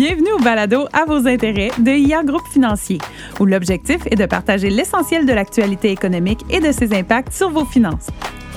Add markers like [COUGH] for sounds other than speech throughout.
Bienvenue au balado à vos intérêts de IA Groupe Financier, où l'objectif est de partager l'essentiel de l'actualité économique et de ses impacts sur vos finances.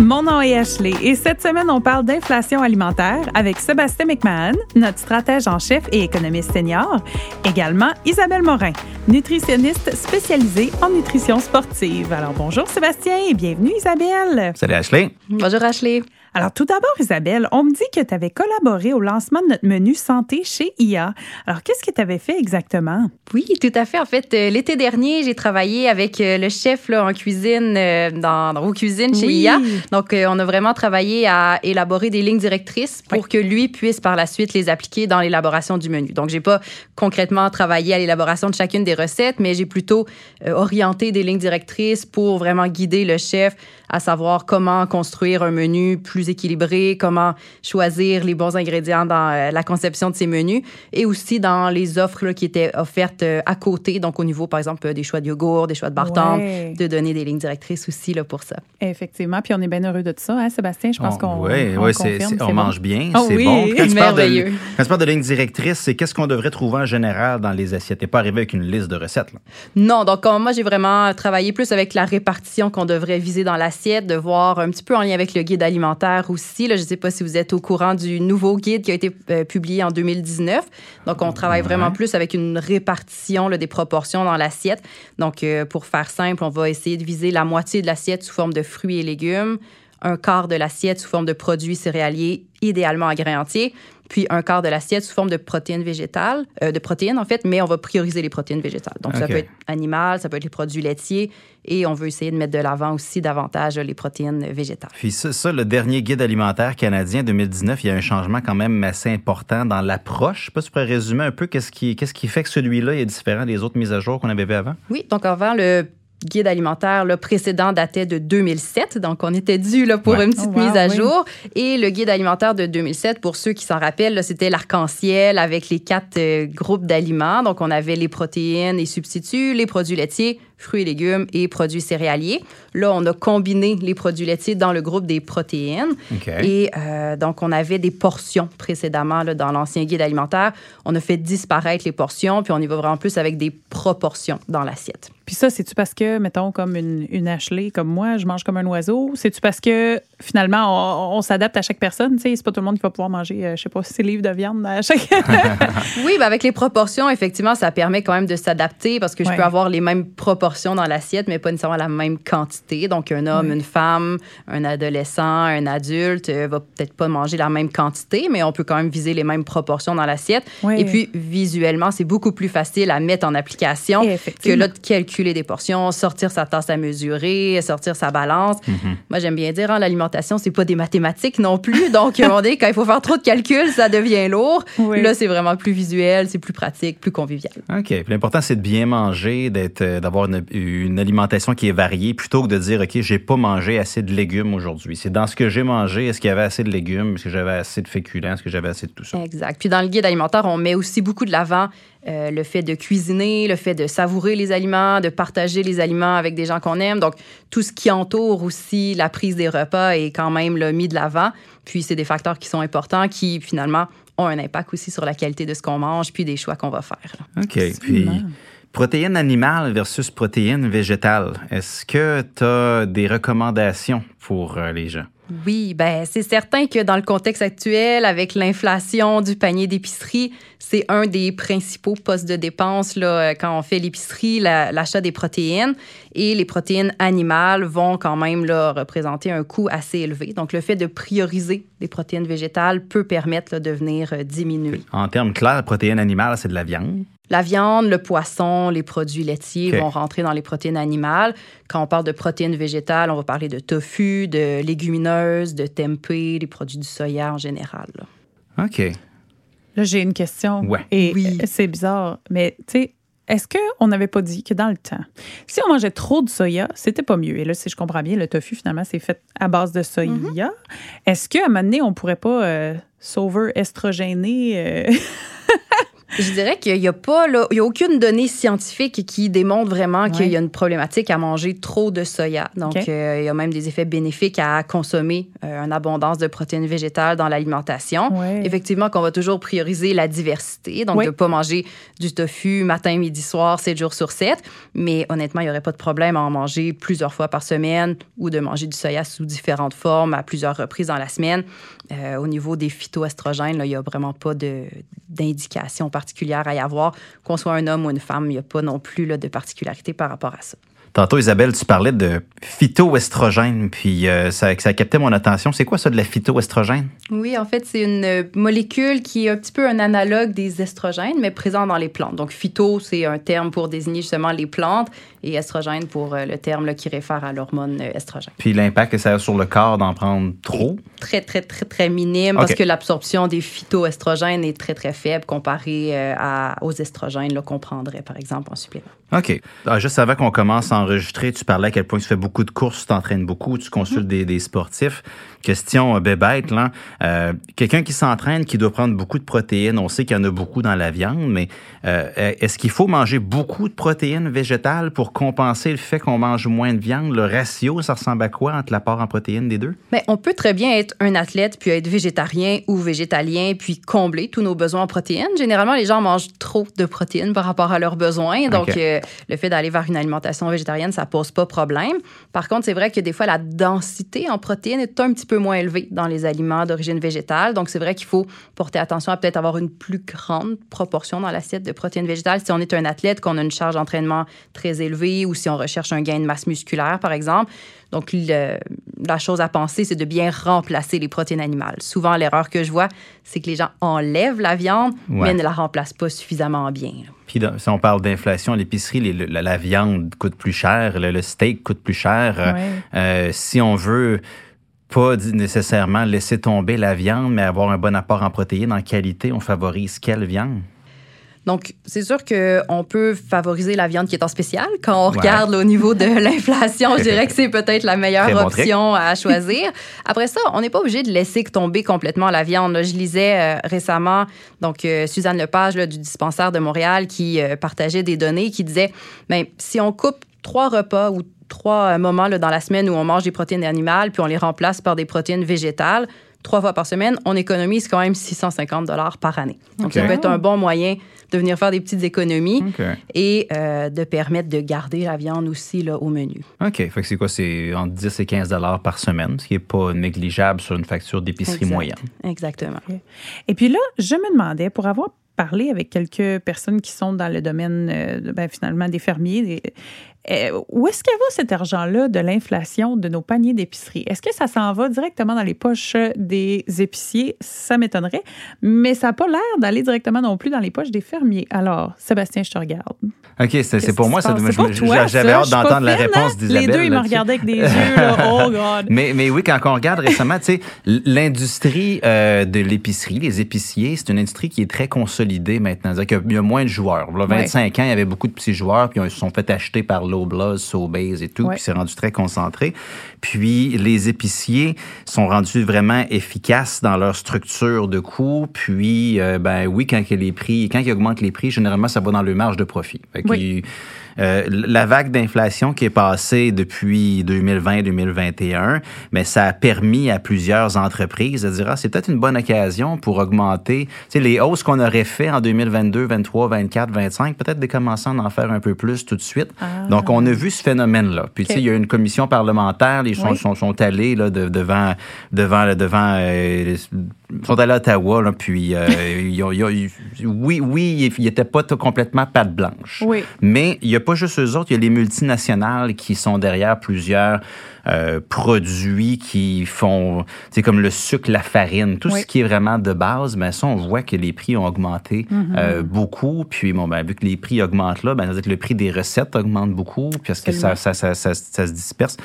Mon nom est Ashley et cette semaine, on parle d'inflation alimentaire avec Sébastien McMahon, notre stratège en chef et économiste senior, également Isabelle Morin, nutritionniste spécialisée en nutrition sportive. Alors bonjour Sébastien et bienvenue Isabelle. Salut Ashley. Bonjour Ashley. Alors, tout d'abord, Isabelle, on me dit que tu avais collaboré au lancement de notre menu santé chez IA. Alors, qu'est-ce que tu avais fait exactement? Oui, tout à fait. En fait, euh, l'été dernier, j'ai travaillé avec euh, le chef là, en cuisine, euh, dans, dans, vos cuisines chez IA. Donc, on a vraiment travaillé à élaborer des lignes directrices pour oui. que lui puisse par la suite les appliquer dans l'élaboration du menu. Donc, j'ai pas concrètement travaillé à l'élaboration de chacune des recettes, mais j'ai plutôt orienté des lignes directrices pour vraiment guider le chef à savoir comment construire un menu plus équilibré, comment choisir les bons ingrédients dans euh, la conception de ces menus et aussi dans les offres là, qui étaient offertes euh, à côté, donc au niveau, par exemple, des choix de yogourt, des choix de bar ouais. de donner des lignes directrices aussi là, pour ça. Effectivement, puis on est bien heureux de ça, hein, Sébastien? Je pense oh, qu'on Oui, on, oui on, on mange bien, oh, c'est oui, bon. Quand tu, merveilleux. De, quand tu parles de lignes directrices, c'est qu'est-ce qu'on devrait trouver en général dans les assiettes? T'es pas arrivé avec une liste de recettes? Là. Non, donc moi, j'ai vraiment travaillé plus avec la répartition qu'on devrait viser dans l'assiette, de voir un petit peu en lien avec le guide alimentaire aussi. Là, je ne sais pas si vous êtes au courant du nouveau guide qui a été euh, publié en 2019. Donc, on travaille vraiment plus avec une répartition là, des proportions dans l'assiette. Donc, euh, pour faire simple, on va essayer de viser la moitié de l'assiette sous forme de fruits et légumes, un quart de l'assiette sous forme de produits céréaliers, idéalement à grains entiers, puis un quart de l'assiette sous forme de protéines végétales, euh, de protéines en fait, mais on va prioriser les protéines végétales. Donc, okay. ça peut être animal, ça peut être les produits laitiers, et on veut essayer de mettre de l'avant aussi davantage les protéines végétales. Puis ça, ça, le dernier guide alimentaire canadien 2019, il y a un changement quand même assez important dans l'approche. Je sais pas si tu pourrais résumer un peu qu'est-ce qui, qu'est-ce qui fait que celui-là est différent des autres mises à jour qu'on avait vu avant? Oui, donc avant, le guide alimentaire le précédent datait de 2007, donc on était dû là, pour ouais. une petite Oh, wow, mise à oui. jour. Et le guide alimentaire de 2007, pour ceux qui s'en rappellent, c'était l'arc-en-ciel avec les quatre euh, groupes d'aliments. Donc on avait les protéines et substituts, les produits laitiers, fruits et légumes et produits céréaliers. Là, on a combiné les produits laitiers dans le groupe des protéines. Okay. Et euh, donc, on avait des portions précédemment là, dans l'ancien guide alimentaire. On a fait disparaître les portions, puis on y va vraiment plus avec des proportions dans l'assiette. Puis ça, c'est-tu parce que, mettons, comme une, une Ashley, comme moi, je mange comme un oiseau? C'est-tu parce que, finalement, on, on s'adapte à chaque personne? Tu sais, c'est pas tout le monde qui va pouvoir manger, euh, je sais pas, six livres de viande à chaque... [LAUGHS] oui, ben avec les proportions, effectivement, ça permet quand même de s'adapter parce que je Ouais. peux avoir les mêmes proportions dans l'assiette, mais pas nécessairement la même quantité. Donc, un homme, Oui. une femme, un adolescent, un adulte euh, va peut-être pas manger la même quantité, mais on peut quand même viser les mêmes proportions dans l'assiette. Oui. Et puis, visuellement, c'est beaucoup plus facile à mettre en application que là de calculer des portions, sortir sa tasse à mesurer, sortir sa balance. Moi, j'aime bien dire, hein, l'alimentation, c'est pas des mathématiques non plus. [LAUGHS] Donc, à un moment donné, quand il faut faire trop de calculs, ça devient lourd. Oui. Là, c'est vraiment plus visuel, c'est plus pratique, plus convivial. OK. Puis l'important, c'est de bien manger, d'être, euh, d'avoir une, une alimentation qui est variée, plutôt que de dire, OK, j'ai pas mangé assez de légumes aujourd'hui. C'est dans ce que j'ai mangé, est-ce qu'il y avait assez de légumes, est-ce que j'avais assez de féculents, est-ce que j'avais assez de tout ça? Exact. Puis dans le guide alimentaire, on met aussi beaucoup de l'avant euh, le fait de cuisiner, le fait de savourer les aliments, de partager les aliments avec des gens qu'on aime. Donc, tout ce qui entoure aussi la prise des repas est quand même là, mis de l'avant. Puis, c'est des facteurs qui sont importants qui, finalement, ont un impact aussi sur la qualité de ce qu'on mange puis des choix qu'on va faire. OK. Puis. Protéines animales versus protéines végétales. Est-ce que tu as des recommandations pour euh, les gens? Oui, ben c'est certain que dans le contexte actuel, avec l'inflation du panier d'épicerie, c'est un des principaux postes de dépenses là, quand on fait l'épicerie, la- l'achat des protéines. Et les protéines animales vont quand même là, représenter un coût assez élevé. Donc, le fait de prioriser des protéines végétales peut permettre là, de venir euh, diminuer. En termes clairs, protéines animales, c'est de la viande. La viande, le poisson, les produits laitiers vont rentrer dans les protéines animales. Quand on parle de protéines végétales, on va parler de tofu, de légumineuses, de tempeh, des produits du soya en général. là. OK. Là, j'ai une question. Ouais. Et Oui. euh, c'est bizarre, mais tu sais, est-ce qu'on n'avait pas dit que dans le temps, si on mangeait trop de soya, c'était pas mieux? Et là, si je comprends bien, le tofu, finalement, c'est fait à base de soya. Mm-hmm. Est-ce qu'à un moment donné, on pourrait pas euh, euh, [LAUGHS] Je dirais qu'il n'y a pas, il y a aucune donnée scientifique qui démontre vraiment qu'il y a une problématique à manger trop de soya. Donc, euh, il y a même des effets bénéfiques à consommer euh, une abondance de protéines végétales dans l'alimentation. Effectivement, qu'on va toujours prioriser la diversité. Donc, de ne pas manger du tofu matin, midi, soir, 7 jours sur 7. Mais honnêtement, il n'y aurait pas de problème à en manger plusieurs fois par semaine ou de manger du soya sous différentes formes à plusieurs reprises dans la semaine. Euh, au niveau des phytoestrogènes, il n'y a vraiment pas d'indication particulière à y avoir. Qu'on soit un homme ou une femme, il n'y a pas non plus là, de particularité par rapport à ça. Tantôt, Isabelle, tu parlais de phytoestrogène, puis euh, ça, ça captait mon attention. C'est quoi ça de la phytoestrogène? Oui, en fait, c'est une euh, molécule qui est un petit peu un analogue des estrogènes, mais présent dans les plantes. Donc, phyto, c'est un terme pour désigner justement les plantes, et estrogène pour euh, le terme qui réfère à l'hormone estrogène. Puis l'impact que ça a sur le corps d'en prendre trop? Très, très, très, très minime, parce que l'absorption des phytoestrogènes est très, très faible comparée à, aux estrogènes qu'on prendrait, par exemple, en supplément. OK. Ah, juste avant qu'on commence à enregistrer, tu parlais à quel point tu fais beaucoup de courses, tu t'entraînes beaucoup, tu consultes mm-hmm. des, sportifs. Question euh, bébête, là. Euh, quelqu'un qui s'entraîne, qui doit prendre beaucoup de protéines, on sait qu'il y en a beaucoup dans la viande, mais euh, est-ce qu'il faut manger beaucoup de protéines végétales pour compenser le fait qu'on mange moins de viande? Le ratio, ça ressemble à quoi entre l'apport en protéines des deux? Mais on peut très bien être un athlète, puis être végétarien ou végétalien, puis combler tous nos besoins en protéines. Généralement, les gens mangent trop de protéines par rapport à leurs besoins. Donc, le fait d'aller vers une alimentation végétarienne, ça pose pas problème. Par contre, c'est vrai que des fois, la densité en protéines est un petit peu moins élevée dans les aliments d'origine végétale. Donc, c'est vrai qu'il faut porter attention à peut-être avoir une plus grande proportion dans l'assiette de protéines végétales si on est un athlète, qu'on a une charge d'entraînement très élevée ou si on recherche un gain de masse musculaire, par exemple. Donc, la chose à penser, c'est de bien remplacer les protéines animales. Souvent, l'erreur que je vois, c'est que les gens enlèvent la viande, mais ne la remplacent pas suffisamment bien. Puis, si on parle d'inflation à l'épicerie, la, viande coûte plus cher, le, steak coûte plus cher. Euh, euh, si on veut pas nécessairement laisser tomber la viande, mais avoir un bon apport en protéines, en qualité, on favorise quelle viande? Donc, c'est sûr qu'on peut favoriser la viande qui est en spécial. Quand on regarde au niveau de [LAUGHS] l'inflation, je dirais que c'est peut-être la meilleure option à choisir. Après ça, on n'est pas obligé de laisser tomber complètement la viande. je lisais euh, récemment, donc euh, Suzanne Lepage du dispensaire de Montréal qui euh, partageait des données qui disaient, ben, si on coupe trois repas ou trois moments dans la semaine où on mange des protéines animales, puis on les remplace par des protéines végétales, trois fois par semaine, on économise quand même 650 dollars par année. Donc, ça peut être un bon moyen de venir faire des petites économies et euh, de permettre de garder la viande aussi là, au menu. OK. Fait que c'est quoi? C'est entre 10 et 15 dollars par semaine, ce qui n'est pas négligeable sur une facture d'épicerie moyenne. Exactement. Et puis là, je me demandais, pour avoir parlé avec quelques personnes qui sont dans le domaine, euh, ben, finalement, des fermiers, euh, où est-ce qu'il va cet argent-là de l'inflation de nos paniers d'épicerie? Est-ce que ça s'en va directement dans les poches des épiciers? Ça m'étonnerait, mais ça n'a pas l'air d'aller directement non plus dans les poches des fermiers. Alors, Sébastien, je te regarde. OK, c'est pour moi. J'avais hâte d'entendre la réponse hein? d'Isabelle. Les deux, ils me regardaient avec des yeux. [LAUGHS] Oh, God. Mais, mais oui, quand on regarde récemment, tu sais, l'industrie euh, de l'épicerie, les épiciers, c'est une industrie qui est très consolidée maintenant. C'est-à-dire qu'il y a moins de joueurs. Là, 25 ans, il y avait beaucoup de petits joueurs, puis ils se sont fait acheter par l'eau Blood, et tout, puis c'est rendu très concentré. Puis les épiciers sont rendus vraiment efficaces dans leur structure de coût. Puis, euh, ben oui, quand les prix, quand ils augmentent les prix, généralement, ça va dans le marge de profit. Euh, la vague d'inflation qui est passée depuis 2020-2021, mais ça a permis à plusieurs entreprises de dire ah, c'est peut-être une bonne occasion pour augmenter les hausses qu'on aurait fait en 2022, 23, 24, 25, peut-être de commencer à en faire un peu plus tout de suite. Ah. Donc, on a vu ce phénomène-là. Puis, tu sais, il y a une commission parlementaire, les gens sont, allés là, devant, devant, devant euh, sont allés à Ottawa, là, puis euh, [LAUGHS] oui, oui, il n'était pas complètement patte blanche. Oui. Mais il n'y a pas juste eux autres, il y a les multinationales qui sont derrière plusieurs euh, produits qui font, c'est comme le sucre, la farine, tout ce qui est vraiment de base, mais ça, on voit que les prix ont augmenté mm-hmm. euh, beaucoup. Puis, bon, ben, vu que les prix augmentent là, ben, le prix des recettes augmente beaucoup, parce que ça, ça, ça, ça, se disperse.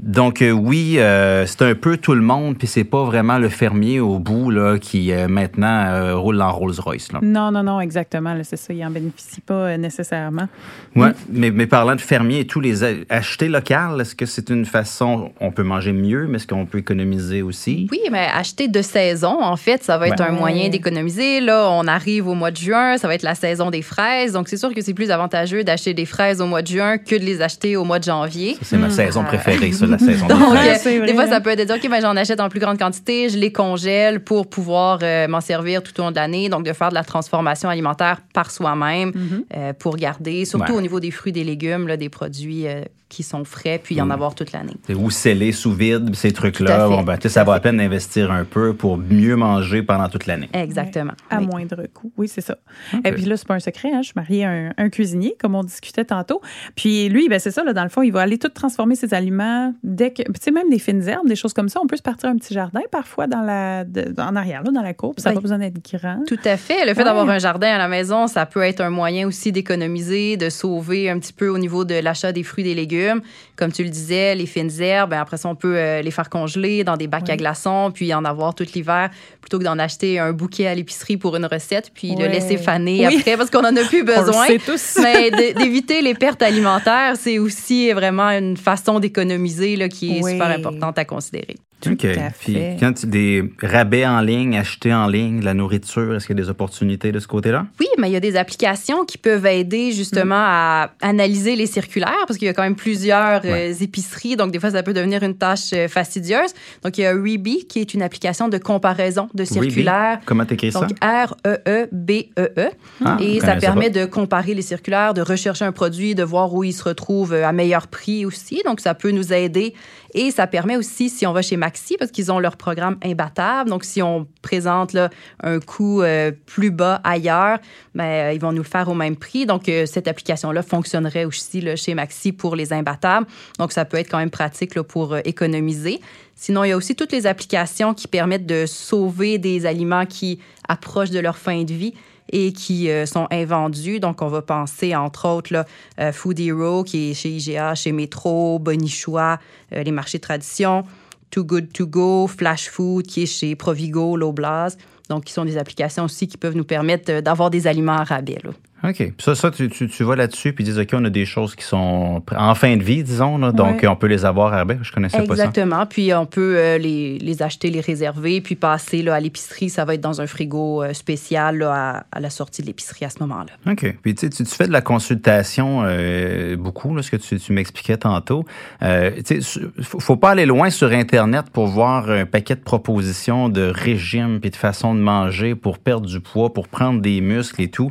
Donc euh, oui, euh, c'est un peu tout le monde, puis c'est pas vraiment le fermier au bout là, qui euh, maintenant roule en Rolls-Royce. Non, non, non, exactement. C'est ça, il en bénéficie pas nécessairement. Oui, mais, mais parlant de fermier et tous les acheter local, est-ce que c'est une façon, on peut manger mieux, mais est-ce qu'on peut économiser aussi? Oui, mais acheter de saison, en fait, ça va être un moyen d'économiser. Là, on arrive au mois de juin, ça va être la saison des fraises, donc c'est sûr que c'est plus avantageux d'acheter des fraises au mois de juin que de les acheter au mois de janvier. C'est ma saison préférée, ça la saison. [LAUGHS] Donc, euh, des fois, ça peut être de dire, OK, ben, j'en achète en plus grande quantité, je les congèle pour pouvoir euh, m'en servir tout au long de l'année. Donc, de faire de la transformation alimentaire par soi-même mm-hmm. euh, pour garder, surtout au niveau des fruits, des légumes, là, des produits qui sont frais, puis y en mm. avoir toute l'année. Ou sceller sous vide, ces trucs-là. Bon, ben, ça vaut la peine d'investir un peu pour mieux manger pendant toute l'année. Exactement. À moindre coût. Oui, c'est ça. Et puis là, c'est pas un secret. Hein, je suis mariée à un, cuisinier, comme on discutait tantôt. Puis lui, ben, c'est ça, là, dans le fond, il va aller tout transformer ses aliments dès que. Tu sais, même des fines herbes, des choses comme ça. On peut se partir un petit jardin parfois dans la, en arrière, là, dans la cour. Puis ça n'a pas besoin d'être grand. Tout à fait. Le fait d'avoir un jardin à la maison, ça peut être un moyen aussi d'économiser, de sauver un petit peu au niveau de l'achat des fruits des légumes. Comme tu le disais, les fines herbes, ben, après ça, on peut euh, les faire congeler dans des bacs à glaçons, puis en avoir tout l'hiver, plutôt que d'en acheter un bouquet à l'épicerie pour une recette, puis le laisser faner après, parce qu'on en a plus besoin. [LAUGHS] on le tous. Mais d'éviter les pertes alimentaires, c'est aussi vraiment une façon d'économiser qui est super importante à considérer. OK. Puis quand tu des rabais en ligne, acheter en ligne, la nourriture, est-ce qu'il y a des opportunités de ce côté-là? Oui, mais il y a des applications qui peuvent aider justement mm. à analyser les circulaires parce qu'il y a quand même plusieurs euh, épiceries, donc des fois ça peut devenir une tâche euh, fastidieuse. Donc il y a Reebee qui est une application de comparaison de circulaires. Comment t'écris ça? Donc R-E-E-B-E-E. -E, ah, et ça permet de comparer les circulaires, de rechercher un produit, de voir où il se retrouve euh, à meilleur prix aussi. Donc ça peut nous aider et ça permet aussi, si on va chez Maxi, parce qu'ils ont leur programme imbattable, donc si on présente là, un coût euh, plus bas ailleurs, ben, euh, ils vont nous le faire au même prix. Donc, euh, cette application-là fonctionnerait aussi là, chez Maxi pour les imbattables. Donc, ça peut être quand même pratique pour économiser. Sinon, il y a aussi toutes les applications qui permettent de sauver des aliments qui approchent de leur fin de vie et qui euh, sont invendus. Donc, on va penser, entre autres, là, euh, Food Hero, qui est chez IGA, chez Metro, Bonichois, euh, les marchés tradition, Too Good To Go, Flash Food, qui est chez Provigo, Loblas. Donc, qui sont des applications aussi qui peuvent nous permettre d'avoir des aliments à rabais. Là. OK. Ça, ça tu, tu, tu vas là-dessus puis dis, OK, on a des choses qui sont en fin de vie, disons, donc on peut les avoir à. Je connaissais pas ça. Exactement. Puis on peut euh, les, les, acheter, les réserver, puis passer là, à l'épicerie. Ça va être dans un frigo euh, spécial à, à, la sortie de l'épicerie à ce moment-là. OK. Puis tu, tu fais de la consultation euh, beaucoup, là, ce que tu, tu m'expliquais tantôt. Euh, tu sais, faut pas aller loin sur Internet pour voir un paquet de propositions de régime puis de façon de manger pour perdre du poids, pour prendre des muscles et tout.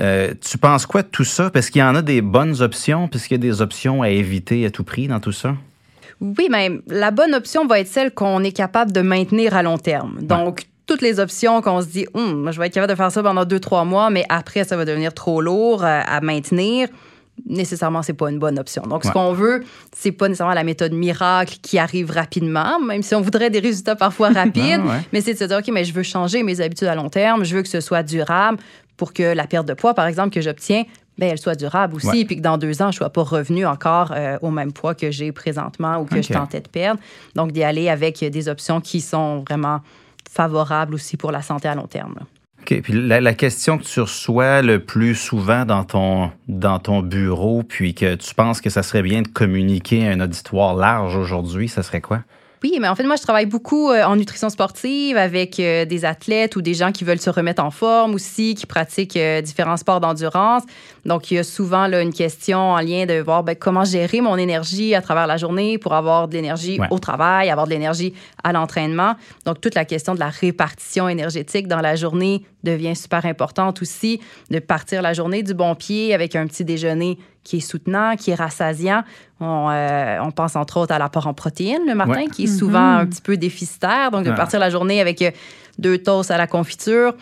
Euh, tu penses quoi de tout ça? Parce qu'il y en a des bonnes options, puisqu'il y a des options à éviter à tout prix dans tout ça? Oui, mais la bonne option va être celle qu'on est capable de maintenir à long terme. Donc, toutes les options qu'on se dit, hum, je vais être capable de faire ça pendant deux, trois mois, mais après, ça va devenir trop lourd euh, à maintenir nécessairement c'est pas une bonne option. Donc ce qu'on veut, c'est pas nécessairement la méthode miracle qui arrive rapidement, même si on voudrait des résultats parfois [LAUGHS] rapides, mais c'est de se dire OK, mais je veux changer mes habitudes à long terme, je veux que ce soit durable pour que la perte de poids par exemple que j'obtiens ben, elle soit durable aussi, puis que dans deux ans, je ne sois pas revenu encore euh, au même poids que j'ai présentement ou que je tentais de perdre. Donc, d'y aller avec des options qui sont vraiment favorables aussi pour la santé à long terme. OK. Puis la, question que tu reçois le plus souvent dans ton, dans ton bureau, puis que tu penses que ça serait bien de communiquer à un auditoire large aujourd'hui, ça serait quoi? Oui, mais en fait, moi, je travaille beaucoup euh, en nutrition sportive avec euh, des athlètes ou des gens qui veulent se remettre en forme aussi, qui pratiquent euh, différents sports d'endurance. Donc, il y a souvent là, une question en lien de voir ben, comment gérer mon énergie à travers la journée pour avoir de l'énergie au travail, avoir de l'énergie à l'entraînement. Donc, toute la question de la répartition énergétique dans la journée devient super importante aussi, de partir la journée du bon pied avec un petit déjeuner qui est soutenant, qui est rassasiant. On, euh, on pense entre autres à l'apport en protéines le matin, qui est souvent mm-hmm. un petit peu déficitaire. Donc, de partir la journée avec euh, deux toasts à la confiture,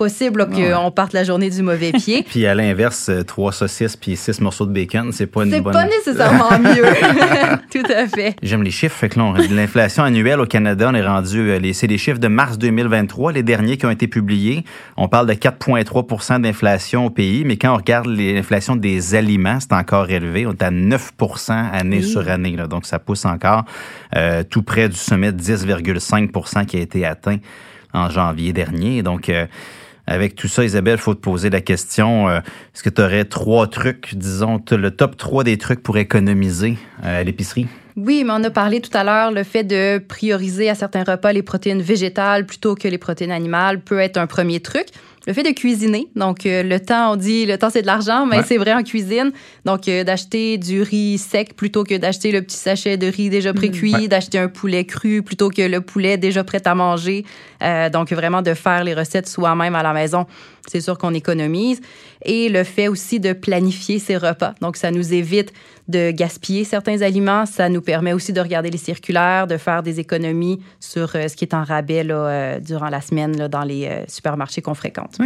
possible qu'on parte la journée du mauvais pied. [LAUGHS] puis à l'inverse, trois saucisses puis six morceaux de bacon, c'est pas une bonne... C'est pas nécessairement [LAUGHS] mieux. [LAUGHS] Tout à fait. J'aime les chiffres. Fait que l'inflation annuelle au Canada, on est rendu... C'est les chiffres de mars 2023, les derniers qui ont été publiés. On parle de 4,3% d'inflation au pays, mais quand on regarde l'inflation des aliments, c'est encore élevé. On est à 9% année sur année. Là. Donc, ça pousse encore euh, tout près du sommet de 10,5% qui a été atteint en janvier dernier. Donc, euh, avec tout ça, Isabelle, faut te poser la question, euh, est-ce que tu aurais trois trucs, disons, le top 3 des trucs pour économiser à l'épicerie? Oui, mais on a parlé tout à l'heure, le fait de prioriser à certains repas les protéines végétales plutôt que les protéines animales peut être un premier truc le fait de cuisiner. Donc, euh, le temps, on dit, le temps, c'est de l'argent, mais c'est vrai en cuisine. Donc, euh, d'acheter du riz sec plutôt que d'acheter le petit sachet de riz déjà pré-cuit, d'acheter un poulet cru plutôt que le poulet déjà prêt à manger. Euh, donc, vraiment de faire les recettes soi-même à la maison. C'est sûr qu'on économise. Et le fait aussi de planifier ses repas. Donc, ça nous évite de gaspiller certains aliments. Ça nous permet aussi de regarder les circulaires, de faire des économies sur ce qui est en rabais là, durant la semaine dans les supermarchés qu'on fréquente.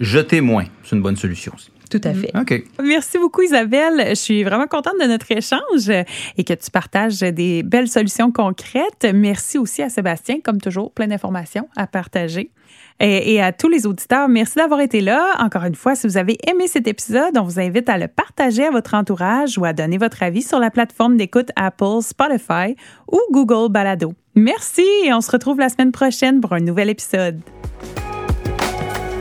Jeter moins, c'est une bonne solution aussi. Tout à fait. OK. Merci beaucoup, Isabelle. Je suis vraiment contente de notre échange et que tu partages des belles solutions concrètes. Merci aussi à Sébastien, comme toujours, plein d'informations à partager. Et, à tous les auditeurs, merci d'avoir été là. Encore une fois, si vous avez aimé cet épisode, on vous invite à le partager à votre entourage ou à donner votre avis sur la plateforme d'écoute Apple, Spotify ou Google Balado. Merci et on se retrouve la semaine prochaine pour un nouvel épisode.